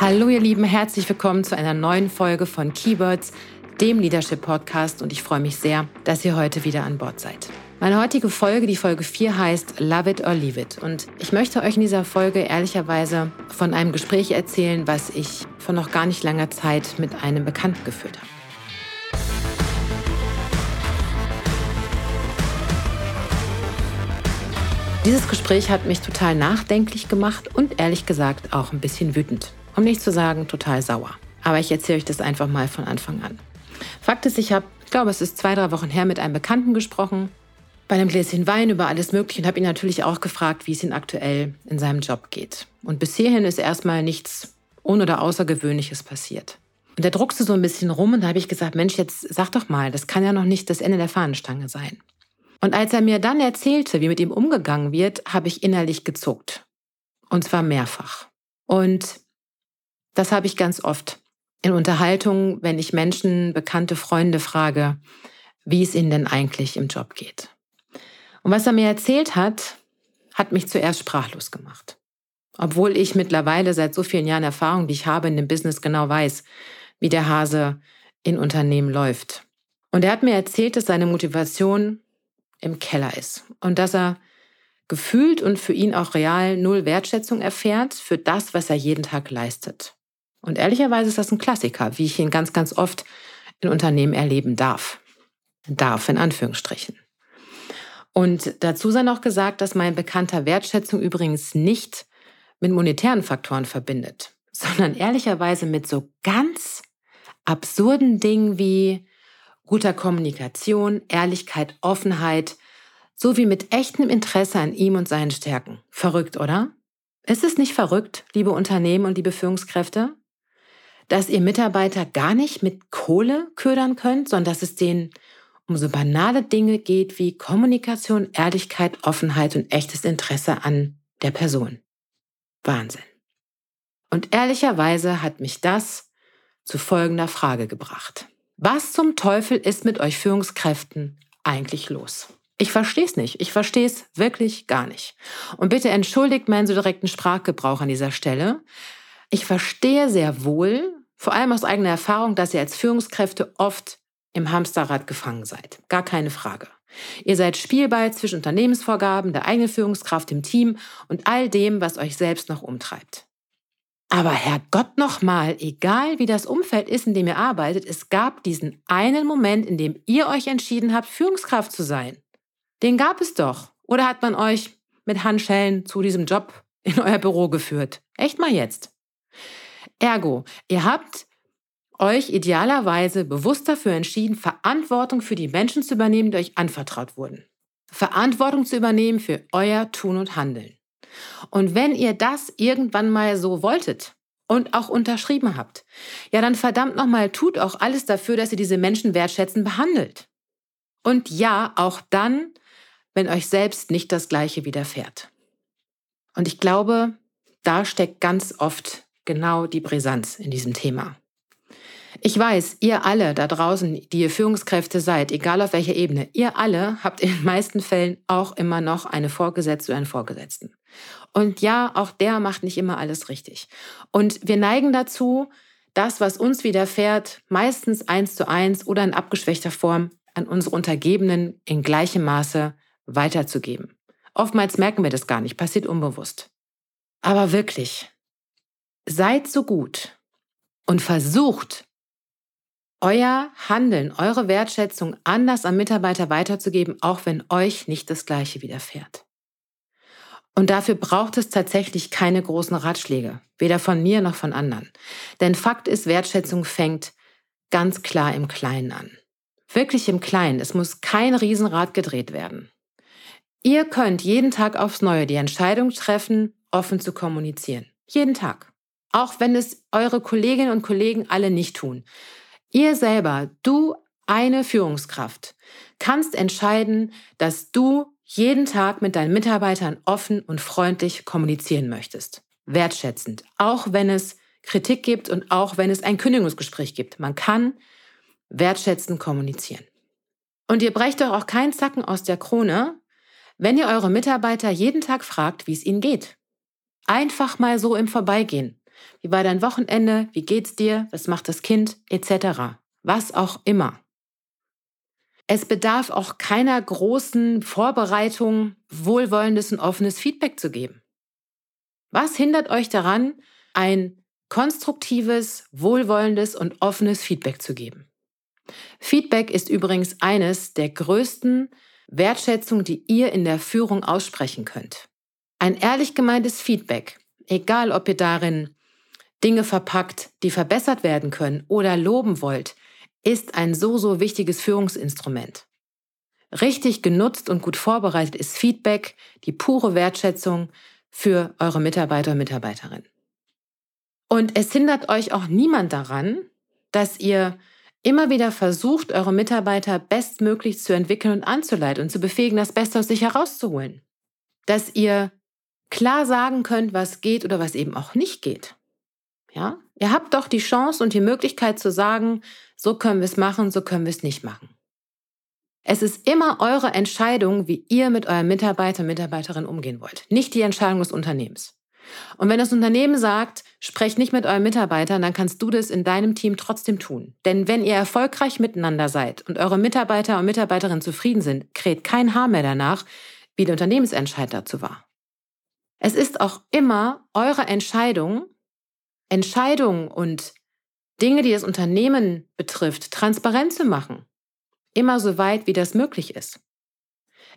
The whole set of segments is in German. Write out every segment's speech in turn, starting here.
Hallo ihr Lieben, herzlich willkommen zu einer neuen Folge von Keywords, dem Leadership Podcast und ich freue mich sehr, dass ihr heute wieder an Bord seid. Meine heutige Folge, die Folge 4 heißt Love It or Leave It und ich möchte euch in dieser Folge ehrlicherweise von einem Gespräch erzählen, was ich vor noch gar nicht langer Zeit mit einem Bekannten geführt habe. Dieses Gespräch hat mich total nachdenklich gemacht und ehrlich gesagt auch ein bisschen wütend um nicht zu sagen total sauer. Aber ich erzähle euch das einfach mal von Anfang an. Fakt ist, ich habe, ich glaube, es ist zwei, drei Wochen her, mit einem Bekannten gesprochen, bei einem Gläschen Wein über alles Mögliche und habe ihn natürlich auch gefragt, wie es ihm aktuell in seinem Job geht. Und bis hierhin ist erstmal nichts Un- oder Außergewöhnliches passiert. Und er druckste so ein bisschen rum und da habe ich gesagt, Mensch, jetzt sag doch mal, das kann ja noch nicht das Ende der Fahnenstange sein. Und als er mir dann erzählte, wie mit ihm umgegangen wird, habe ich innerlich gezuckt. Und zwar mehrfach. Und das habe ich ganz oft in Unterhaltungen, wenn ich Menschen, bekannte Freunde frage, wie es ihnen denn eigentlich im Job geht. Und was er mir erzählt hat, hat mich zuerst sprachlos gemacht. Obwohl ich mittlerweile seit so vielen Jahren Erfahrung, die ich habe in dem Business, genau weiß, wie der Hase in Unternehmen läuft. Und er hat mir erzählt, dass seine Motivation im Keller ist und dass er gefühlt und für ihn auch real null Wertschätzung erfährt für das, was er jeden Tag leistet. Und ehrlicherweise ist das ein Klassiker, wie ich ihn ganz, ganz oft in Unternehmen erleben darf. Darf in Anführungsstrichen. Und dazu sei noch gesagt, dass mein bekannter Wertschätzung übrigens nicht mit monetären Faktoren verbindet, sondern ehrlicherweise mit so ganz absurden Dingen wie guter Kommunikation, Ehrlichkeit, Offenheit, sowie mit echtem Interesse an ihm und seinen Stärken. Verrückt, oder? Ist es nicht verrückt, liebe Unternehmen und liebe Führungskräfte? Dass ihr Mitarbeiter gar nicht mit Kohle ködern könnt, sondern dass es denen um so banale Dinge geht wie Kommunikation, Ehrlichkeit, Offenheit und echtes Interesse an der Person. Wahnsinn. Und ehrlicherweise hat mich das zu folgender Frage gebracht. Was zum Teufel ist mit euch Führungskräften eigentlich los? Ich verstehe es nicht. Ich verstehe es wirklich gar nicht. Und bitte entschuldigt meinen so direkten Sprachgebrauch an dieser Stelle. Ich verstehe sehr wohl, vor allem aus eigener Erfahrung, dass ihr als Führungskräfte oft im Hamsterrad gefangen seid. Gar keine Frage. Ihr seid Spielball zwischen Unternehmensvorgaben, der eigenen Führungskraft im Team und all dem, was euch selbst noch umtreibt. Aber Herrgott nochmal, egal wie das Umfeld ist, in dem ihr arbeitet, es gab diesen einen Moment, in dem ihr euch entschieden habt, Führungskraft zu sein. Den gab es doch. Oder hat man euch mit Handschellen zu diesem Job in euer Büro geführt? Echt mal jetzt. Ergo, ihr habt euch idealerweise bewusst dafür entschieden, Verantwortung für die Menschen zu übernehmen, die euch anvertraut wurden. Verantwortung zu übernehmen für euer Tun und Handeln. Und wenn ihr das irgendwann mal so wolltet und auch unterschrieben habt, ja dann verdammt nochmal tut auch alles dafür, dass ihr diese Menschen wertschätzend behandelt. Und ja, auch dann, wenn euch selbst nicht das Gleiche widerfährt. Und ich glaube, da steckt ganz oft genau die Brisanz in diesem Thema. Ich weiß, ihr alle da draußen, die ihr Führungskräfte seid, egal auf welcher Ebene, ihr alle habt in den meisten Fällen auch immer noch eine Vorgesetzte oder einen Vorgesetzten. Und ja, auch der macht nicht immer alles richtig. Und wir neigen dazu, das, was uns widerfährt, meistens eins zu eins oder in abgeschwächter Form an unsere Untergebenen in gleichem Maße weiterzugeben. Oftmals merken wir das gar nicht, passiert unbewusst. Aber wirklich, seid so gut und versucht, euer Handeln, eure Wertschätzung anders am Mitarbeiter weiterzugeben, auch wenn euch nicht das Gleiche widerfährt. Und dafür braucht es tatsächlich keine großen Ratschläge, weder von mir noch von anderen. Denn Fakt ist, Wertschätzung fängt ganz klar im Kleinen an. Wirklich im Kleinen. Es muss kein Riesenrad gedreht werden. Ihr könnt jeden Tag aufs Neue die Entscheidung treffen, offen zu kommunizieren. Jeden Tag auch wenn es eure Kolleginnen und Kollegen alle nicht tun. Ihr selber, du eine Führungskraft, kannst entscheiden, dass du jeden Tag mit deinen Mitarbeitern offen und freundlich kommunizieren möchtest. Wertschätzend. Auch wenn es Kritik gibt und auch wenn es ein Kündigungsgespräch gibt. Man kann wertschätzend kommunizieren. Und ihr brecht doch auch keinen Zacken aus der Krone, wenn ihr eure Mitarbeiter jeden Tag fragt, wie es ihnen geht. Einfach mal so im Vorbeigehen. Wie war dein Wochenende? Wie geht's dir? Was macht das Kind? Etc. Was auch immer. Es bedarf auch keiner großen Vorbereitung, wohlwollendes und offenes Feedback zu geben. Was hindert euch daran, ein konstruktives, wohlwollendes und offenes Feedback zu geben? Feedback ist übrigens eines der größten Wertschätzungen, die ihr in der Führung aussprechen könnt. Ein ehrlich gemeintes Feedback, egal ob ihr darin Dinge verpackt, die verbessert werden können oder loben wollt, ist ein so, so wichtiges Führungsinstrument. Richtig genutzt und gut vorbereitet ist Feedback die pure Wertschätzung für eure Mitarbeiter und Mitarbeiterinnen. Und es hindert euch auch niemand daran, dass ihr immer wieder versucht, eure Mitarbeiter bestmöglich zu entwickeln und anzuleiten und zu befähigen, das Beste aus sich herauszuholen. Dass ihr klar sagen könnt, was geht oder was eben auch nicht geht. Ja? Ihr habt doch die Chance und die Möglichkeit zu sagen, so können wir es machen, so können wir es nicht machen. Es ist immer eure Entscheidung, wie ihr mit euren Mitarbeiter und Mitarbeiterinnen umgehen wollt, nicht die Entscheidung des Unternehmens. Und wenn das Unternehmen sagt, sprecht nicht mit euren Mitarbeitern, dann kannst du das in deinem Team trotzdem tun. Denn wenn ihr erfolgreich miteinander seid und eure Mitarbeiter und Mitarbeiterinnen zufrieden sind, kräht kein Haar mehr danach, wie der Unternehmensentscheid dazu war. Es ist auch immer eure Entscheidung, Entscheidungen und Dinge, die das Unternehmen betrifft, transparent zu machen. Immer so weit, wie das möglich ist.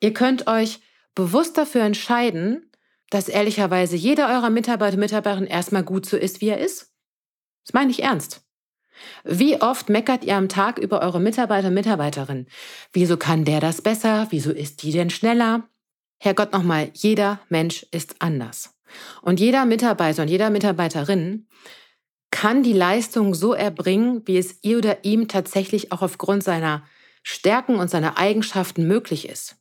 Ihr könnt euch bewusst dafür entscheiden, dass ehrlicherweise jeder eurer Mitarbeiter und Mitarbeiterinnen erstmal gut so ist, wie er ist. Das meine ich ernst. Wie oft meckert ihr am Tag über eure Mitarbeiter und Mitarbeiterinnen? Wieso kann der das besser? Wieso ist die denn schneller? Herrgott nochmal, jeder Mensch ist anders. Und jeder Mitarbeiter und jeder Mitarbeiterin kann die Leistung so erbringen, wie es ihr oder ihm tatsächlich auch aufgrund seiner Stärken und seiner Eigenschaften möglich ist.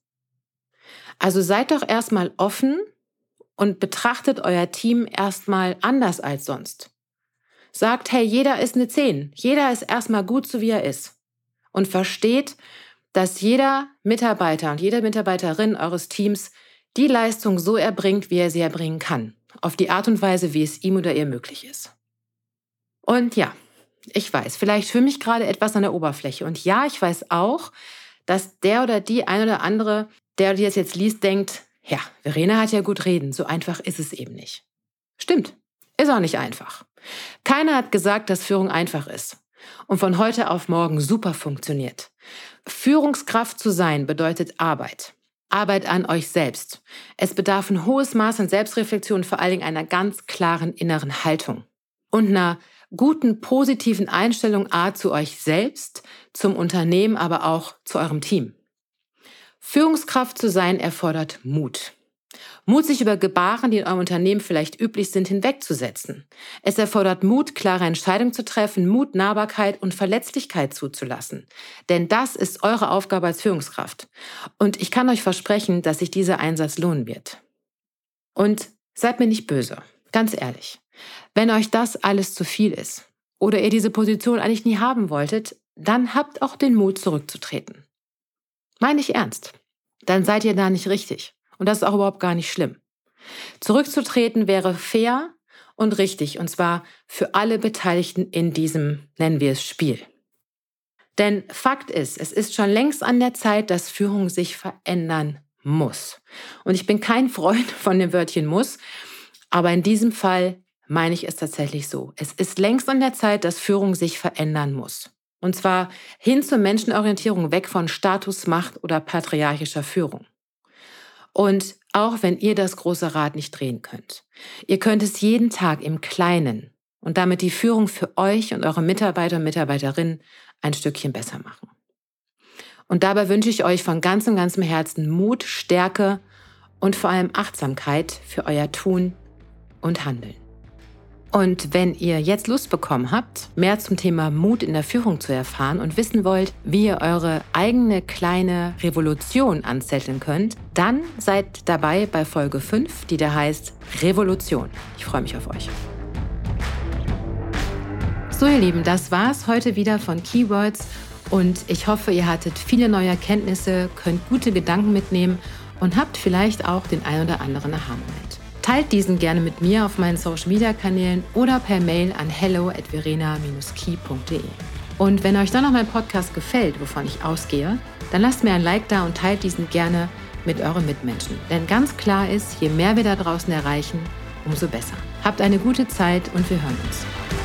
Also seid doch erstmal offen und betrachtet euer Team erstmal anders als sonst. Sagt, hey, jeder ist eine 10. Jeder ist erstmal gut so wie er ist. Und versteht, dass jeder Mitarbeiter und jede Mitarbeiterin eures Teams die Leistung so erbringt, wie er sie erbringen kann. Auf die Art und Weise, wie es ihm oder ihr möglich ist. Und ja, ich weiß, vielleicht für mich gerade etwas an der Oberfläche. Und ja, ich weiß auch, dass der oder die ein oder andere, der die das jetzt liest, denkt, ja, Verena hat ja gut reden, so einfach ist es eben nicht. Stimmt, ist auch nicht einfach. Keiner hat gesagt, dass Führung einfach ist und von heute auf morgen super funktioniert. Führungskraft zu sein bedeutet Arbeit. Arbeit an euch selbst. Es bedarf ein hohes Maß an Selbstreflexion vor allen Dingen einer ganz klaren inneren Haltung und einer guten, positiven Einstellung A zu euch selbst, zum Unternehmen, aber auch zu eurem Team. Führungskraft zu sein erfordert Mut. Mut, sich über Gebaren, die in eurem Unternehmen vielleicht üblich sind, hinwegzusetzen. Es erfordert Mut, klare Entscheidungen zu treffen, Mut, Nahbarkeit und Verletzlichkeit zuzulassen. Denn das ist eure Aufgabe als Führungskraft. Und ich kann euch versprechen, dass sich dieser Einsatz lohnen wird. Und seid mir nicht böse, ganz ehrlich. Wenn euch das alles zu viel ist oder ihr diese Position eigentlich nie haben wolltet, dann habt auch den Mut zurückzutreten. Meine ich ernst. Dann seid ihr da nicht richtig. Und das ist auch überhaupt gar nicht schlimm. Zurückzutreten wäre fair und richtig, und zwar für alle Beteiligten in diesem, nennen wir es, Spiel. Denn Fakt ist, es ist schon längst an der Zeit, dass Führung sich verändern muss. Und ich bin kein Freund von dem Wörtchen muss, aber in diesem Fall meine ich es tatsächlich so. Es ist längst an der Zeit, dass Führung sich verändern muss. Und zwar hin zur Menschenorientierung, weg von Status, Macht oder patriarchischer Führung. Und auch wenn ihr das große Rad nicht drehen könnt. Ihr könnt es jeden Tag im Kleinen und damit die Führung für euch und eure Mitarbeiter und Mitarbeiterinnen ein Stückchen besser machen. Und dabei wünsche ich euch von ganzem, ganzem Herzen Mut, Stärke und vor allem Achtsamkeit für euer Tun und Handeln. Und wenn ihr jetzt Lust bekommen habt, mehr zum Thema Mut in der Führung zu erfahren und wissen wollt, wie ihr eure eigene kleine Revolution anzetteln könnt, dann seid dabei bei Folge 5, die da heißt Revolution. Ich freue mich auf euch. So ihr Lieben, das war's heute wieder von Keywords und ich hoffe, ihr hattet viele neue Erkenntnisse, könnt gute Gedanken mitnehmen und habt vielleicht auch den ein oder anderen Aha-Moment. Teilt diesen gerne mit mir auf meinen Social Media Kanälen oder per Mail an hello at verena-key.de. Und wenn euch dann noch mein Podcast gefällt, wovon ich ausgehe, dann lasst mir ein Like da und teilt diesen gerne mit euren Mitmenschen. Denn ganz klar ist, je mehr wir da draußen erreichen, umso besser. Habt eine gute Zeit und wir hören uns.